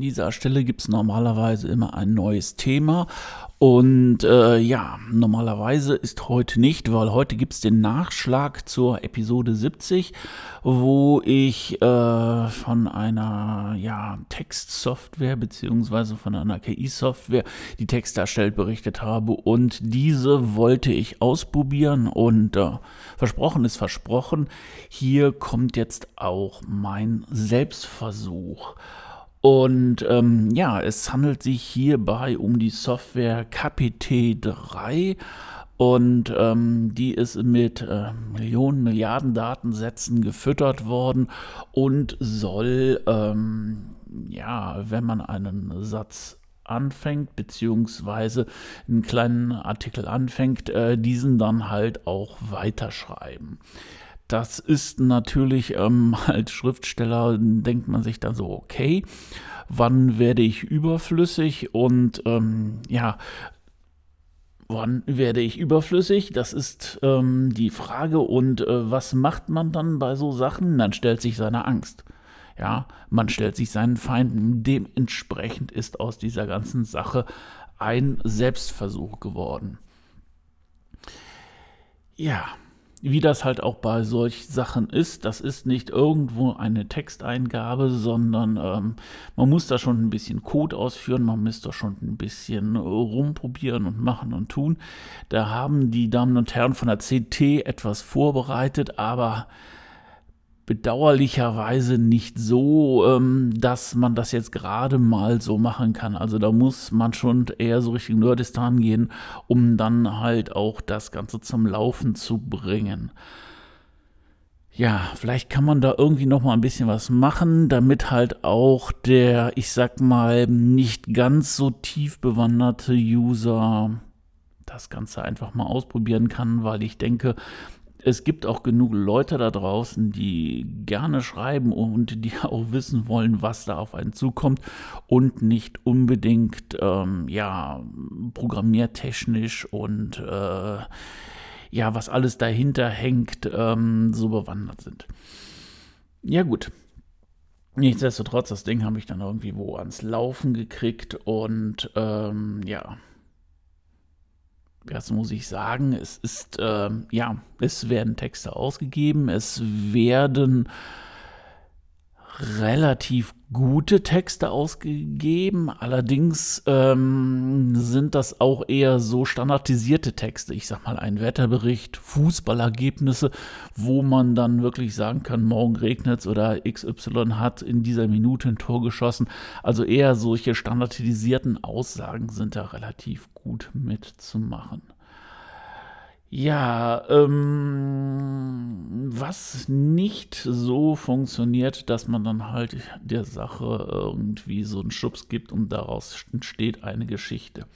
Dieser Stelle gibt es normalerweise immer ein neues Thema. Und äh, ja, normalerweise ist heute nicht, weil heute gibt es den Nachschlag zur Episode 70, wo ich äh, von einer ja, Textsoftware beziehungsweise von einer KI-Software die Texte erstellt berichtet habe. Und diese wollte ich ausprobieren und äh, versprochen ist versprochen. Hier kommt jetzt auch mein Selbstversuch. Und ähm, ja, es handelt sich hierbei um die Software KPT3 und ähm, die ist mit äh, Millionen, Milliarden Datensätzen gefüttert worden und soll, ähm, ja, wenn man einen Satz anfängt, beziehungsweise einen kleinen Artikel anfängt, äh, diesen dann halt auch weiterschreiben. Das ist natürlich ähm, als Schriftsteller, denkt man sich dann so, okay, wann werde ich überflüssig und ähm, ja, wann werde ich überflüssig? Das ist ähm, die Frage. Und äh, was macht man dann bei so Sachen? Man stellt sich seine Angst. Ja, man stellt sich seinen Feinden. Dementsprechend ist aus dieser ganzen Sache ein Selbstversuch geworden. Ja, wie das halt auch bei solch Sachen ist, das ist nicht irgendwo eine Texteingabe, sondern ähm, man muss da schon ein bisschen Code ausführen, man muss da schon ein bisschen rumprobieren und machen und tun. Da haben die Damen und Herren von der CT etwas vorbereitet, aber bedauerlicherweise nicht so, ähm, dass man das jetzt gerade mal so machen kann. Also da muss man schon eher so Richtung Nordistan gehen, um dann halt auch das Ganze zum Laufen zu bringen. Ja, vielleicht kann man da irgendwie noch mal ein bisschen was machen, damit halt auch der, ich sag mal, nicht ganz so tief bewanderte User das Ganze einfach mal ausprobieren kann, weil ich denke, es gibt auch genug Leute da draußen, die gerne schreiben und die auch wissen wollen, was da auf einen zukommt und nicht unbedingt ähm, ja programmiertechnisch und äh, ja was alles dahinter hängt ähm, so bewandert sind. Ja gut. Nichtsdestotrotz, das Ding habe ich dann irgendwie wo ans Laufen gekriegt und ähm, ja, das muss ich sagen, es ist, äh, ja, es werden Texte ausgegeben, es werden relativ gute Texte ausgegeben. Allerdings ähm, sind das auch eher so standardisierte Texte. Ich sag mal, ein Wetterbericht, Fußballergebnisse, wo man dann wirklich sagen kann, morgen regnet es oder XY hat in dieser Minute ein Tor geschossen. Also eher solche standardisierten Aussagen sind da relativ gut mitzumachen. Ja, ähm, was nicht so funktioniert, dass man dann halt der Sache irgendwie so einen Schubs gibt und daraus entsteht eine Geschichte.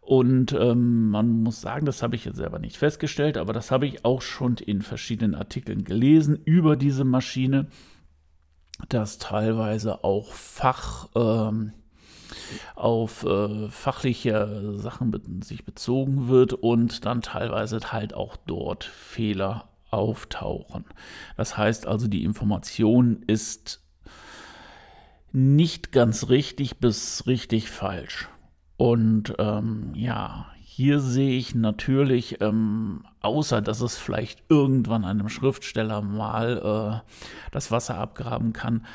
Und ähm, man muss sagen, das habe ich jetzt selber nicht festgestellt, aber das habe ich auch schon in verschiedenen Artikeln gelesen über diese Maschine, dass teilweise auch Fach, ähm, auf äh, fachliche Sachen be sich bezogen wird und dann teilweise halt auch dort Fehler auftauchen. Das heißt also, die Information ist nicht ganz richtig bis richtig falsch. Und ähm, ja, hier sehe ich natürlich, ähm, außer dass es vielleicht irgendwann einem Schriftsteller mal äh, das Wasser abgraben kann,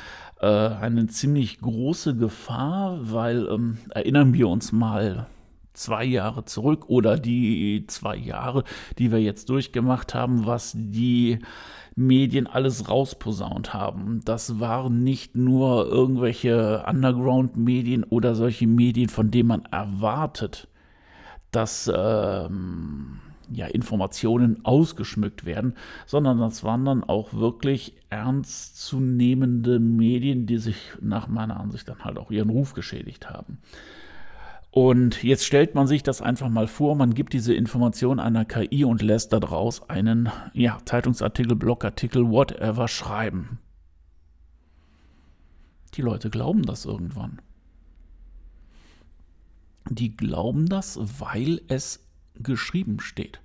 äh, eine ziemlich große Gefahr, weil ähm, erinnern wir uns mal zwei Jahre zurück oder die zwei Jahre, die wir jetzt durchgemacht haben, was die Medien alles rausposaunt haben. Das waren nicht nur irgendwelche Underground-Medien oder solche Medien, von denen man erwartet, dass ähm, ja, Informationen ausgeschmückt werden, sondern das waren dann auch wirklich ernstzunehmende Medien, die sich nach meiner Ansicht dann halt auch ihren Ruf geschädigt haben. Und jetzt stellt man sich das einfach mal vor, man gibt diese Information einer KI und lässt daraus einen ja, Zeitungsartikel, Blogartikel, whatever schreiben. Die Leute glauben das irgendwann. Die glauben das, weil es geschrieben steht.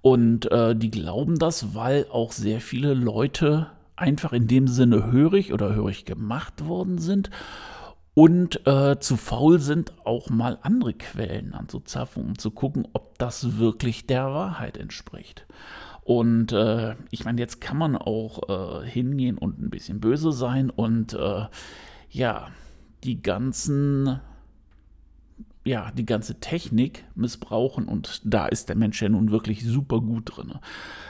Und äh, die glauben das, weil auch sehr viele Leute einfach in dem Sinne hörig oder hörig gemacht worden sind und äh, zu faul sind, auch mal andere Quellen anzuzapfen, um zu gucken, ob das wirklich der Wahrheit entspricht. Und äh, ich meine, jetzt kann man auch äh, hingehen und ein bisschen böse sein und äh, ja, die ganzen ja, die ganze Technik missbrauchen und da ist der Mensch ja nun wirklich super gut drin.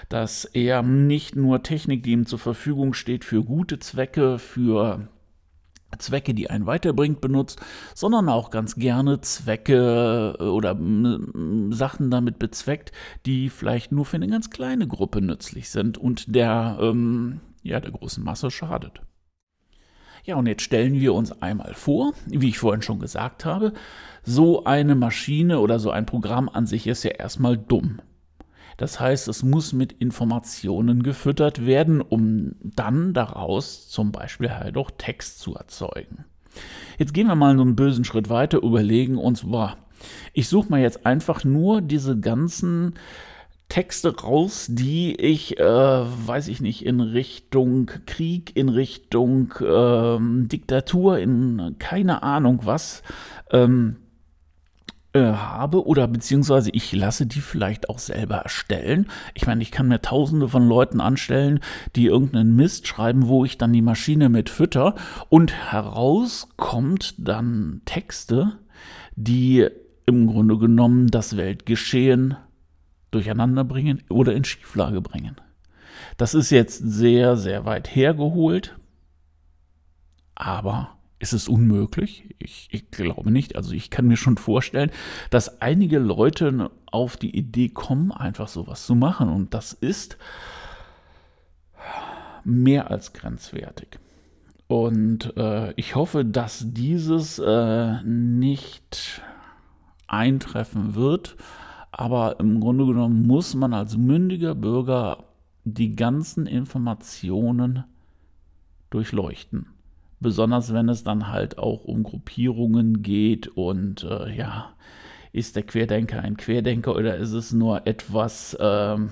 Dass er nicht nur Technik, die ihm zur Verfügung steht, für gute Zwecke, für Zwecke, die einen weiterbringt, benutzt, sondern auch ganz gerne Zwecke äh, oder Sachen damit bezweckt, die vielleicht nur für eine ganz kleine Gruppe nützlich sind und der, ähm, ja, der großen Masse schadet. Ja, und jetzt stellen wir uns einmal vor, wie ich vorhin schon gesagt habe, so eine Maschine oder so ein Programm an sich ist ja erstmal dumm. Das heißt, es muss mit Informationen gefüttert werden, um dann daraus zum Beispiel halt auch Text zu erzeugen. Jetzt gehen wir mal einen bösen Schritt weiter, überlegen uns, boah, ich suche mal jetzt einfach nur diese ganzen Texte raus, die ich, äh, weiß ich nicht, in Richtung Krieg, in Richtung äh, Diktatur, in keine Ahnung was, ähm, äh, habe oder beziehungsweise ich lasse die vielleicht auch selber erstellen. Ich meine, ich kann mir tausende von Leuten anstellen, die irgendeinen Mist schreiben, wo ich dann die Maschine mit fütter und heraus kommt dann Texte, die im Grunde genommen das Weltgeschehen durcheinander bringen oder in Schieflage bringen. Das ist jetzt sehr, sehr weit hergeholt, aber ist es unmöglich? Ich, ich, glaube nicht. Also ich kann mir schon vorstellen, dass einige Leute auf die Idee kommen, einfach sowas zu machen. Und das ist mehr als grenzwertig. Und äh, ich hoffe, dass dieses äh, nicht eintreffen wird. Aber im Grunde genommen muss man als mündiger Bürger die ganzen Informationen durchleuchten. Besonders wenn es dann halt auch um Gruppierungen geht und äh, ja, ist der Querdenker ein Querdenker oder ist es nur etwas, ähm,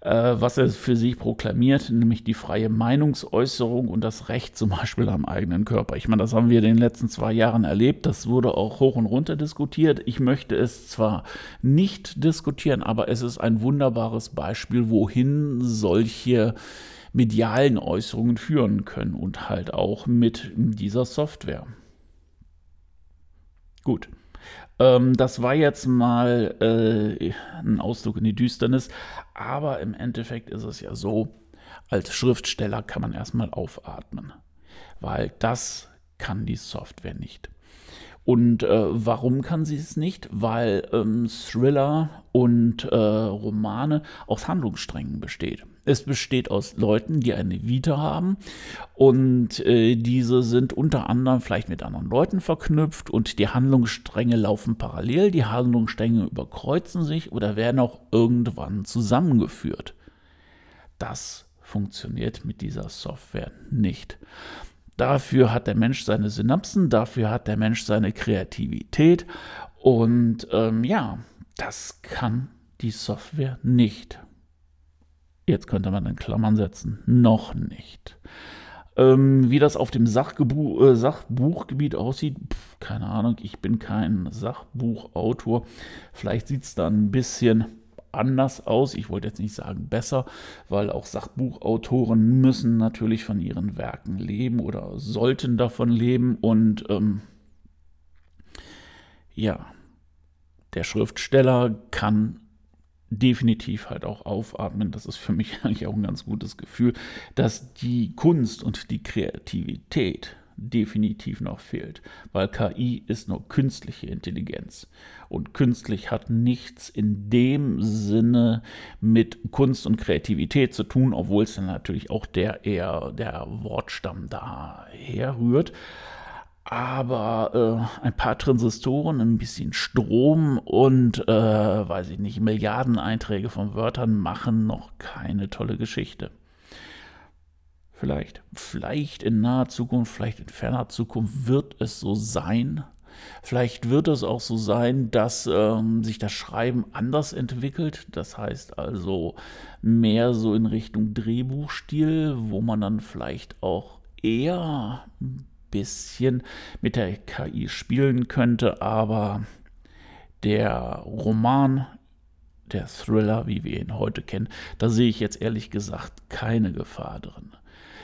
äh, was er für sich proklamiert, nämlich die freie Meinungsäußerung und das Recht zum Beispiel am eigenen Körper. Ich meine, das haben wir in den letzten zwei Jahren erlebt, das wurde auch hoch und runter diskutiert. Ich möchte es zwar nicht diskutieren, aber es ist ein wunderbares Beispiel, wohin solche medialen Äußerungen führen können und halt auch mit dieser Software. Gut. Ähm, das war jetzt mal äh, ein Ausdruck in die Düsternis, aber im Endeffekt ist es ja so, als Schriftsteller kann man erstmal aufatmen, weil das kann die Software nicht. Und äh, warum kann sie es nicht? Weil ähm, Thriller und äh, Romane aus Handlungssträngen besteht. Es besteht aus Leuten, die eine Vita haben und äh, diese sind unter anderem vielleicht mit anderen Leuten verknüpft und die Handlungsstränge laufen parallel, die Handlungsstränge überkreuzen sich oder werden auch irgendwann zusammengeführt. Das funktioniert mit dieser Software nicht. Dafür hat der Mensch seine Synapsen, dafür hat der Mensch seine Kreativität und ähm, ja, das kann die Software nicht. Jetzt könnte man in Klammern setzen, noch nicht. Ähm, wie das auf dem Sachgebu äh, Sachbuchgebiet aussieht, pf, keine Ahnung, ich bin kein Sachbuchautor. Vielleicht sieht es da ein bisschen anders aus. Ich wollte jetzt nicht sagen besser, weil auch Sachbuchautoren müssen natürlich von ihren Werken leben oder sollten davon leben. Und ähm, ja, der Schriftsteller kann definitiv halt auch aufatmen. Das ist für mich eigentlich auch ein ganz gutes Gefühl, dass die Kunst und die Kreativität definitiv noch fehlt, weil KI ist nur künstliche Intelligenz und künstlich hat nichts in dem Sinne mit Kunst und Kreativität zu tun, obwohl es dann natürlich auch der eher der Wortstamm daher rührt. aber äh, ein paar Transistoren, ein bisschen Strom und, äh, weiß ich nicht, Milliardeneinträge von Wörtern machen noch keine tolle Geschichte. Vielleicht, vielleicht in naher Zukunft, vielleicht in ferner Zukunft wird es so sein. Vielleicht wird es auch so sein, dass ähm, sich das Schreiben anders entwickelt. Das heißt also mehr so in Richtung Drehbuchstil, wo man dann vielleicht auch eher ein bisschen mit der KI spielen könnte. Aber der Roman der Thriller, wie wir ihn heute kennen, da sehe ich jetzt ehrlich gesagt keine Gefahr drin.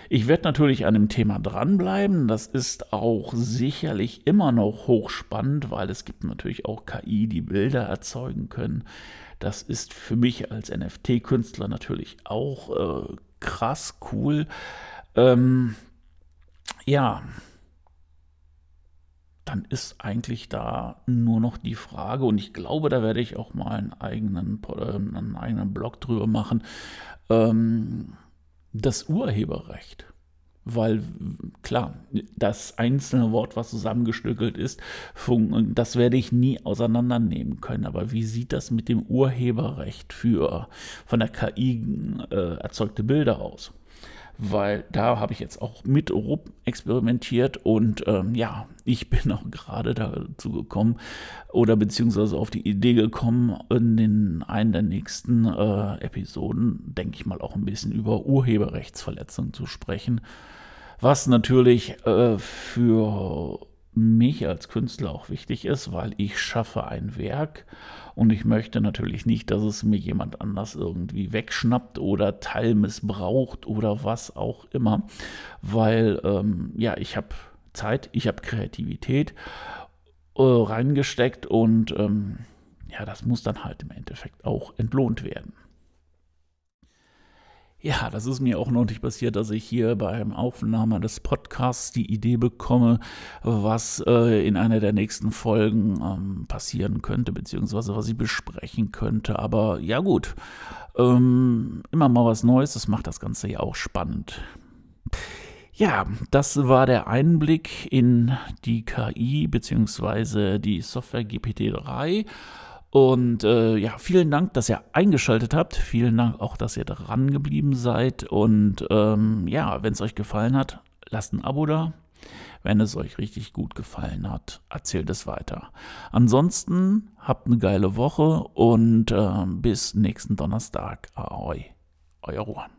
Ich werde natürlich an dem Thema dranbleiben. Das ist auch sicherlich immer noch hochspannend, weil es gibt natürlich auch KI, die Bilder erzeugen können. Das ist für mich als NFT-Künstler natürlich auch äh, krass cool. Ähm, ja, dann ist eigentlich da nur noch die Frage, und ich glaube, da werde ich auch mal einen eigenen, äh, einen eigenen Blog drüber machen. Ähm, das Urheberrecht. Weil klar, das einzelne Wort, was zusammengestückelt ist, das werde ich nie auseinandernehmen können. Aber wie sieht das mit dem Urheberrecht für von der KI äh, erzeugte Bilder aus? Weil da habe ich jetzt auch mit Rupp experimentiert und ähm, ja, ich bin auch gerade dazu gekommen oder beziehungsweise auf die Idee gekommen, in den einen der nächsten äh, Episoden, denke ich mal, auch ein bisschen über Urheberrechtsverletzungen zu sprechen, was natürlich äh, für mich als Künstler auch wichtig ist, weil ich schaffe ein Werk und ich möchte natürlich nicht, dass es mir jemand anders irgendwie wegschnappt oder teilmissbraucht oder was auch immer, weil ähm, ja, ich habe Zeit, ich habe Kreativität äh, reingesteckt und ähm, ja, das muss dann halt im Endeffekt auch entlohnt werden. Ja, das ist mir auch noch nicht passiert, dass ich hier beim Aufnahme des Podcasts die Idee bekomme, was äh, in einer der nächsten Folgen ähm, passieren könnte, beziehungsweise was ich besprechen könnte. Aber ja gut, ähm, immer mal was Neues, das macht das Ganze ja auch spannend. Ja, das war der Einblick in die KI beziehungsweise die Software GPT-3. Und äh, ja, vielen Dank, dass ihr eingeschaltet habt. Vielen Dank auch, dass ihr dran geblieben seid. Und ähm, ja, wenn es euch gefallen hat, lasst ein Abo da. Wenn es euch richtig gut gefallen hat, erzählt es weiter. Ansonsten habt eine geile Woche und äh, bis nächsten Donnerstag. Ahoi, euer Ruhan.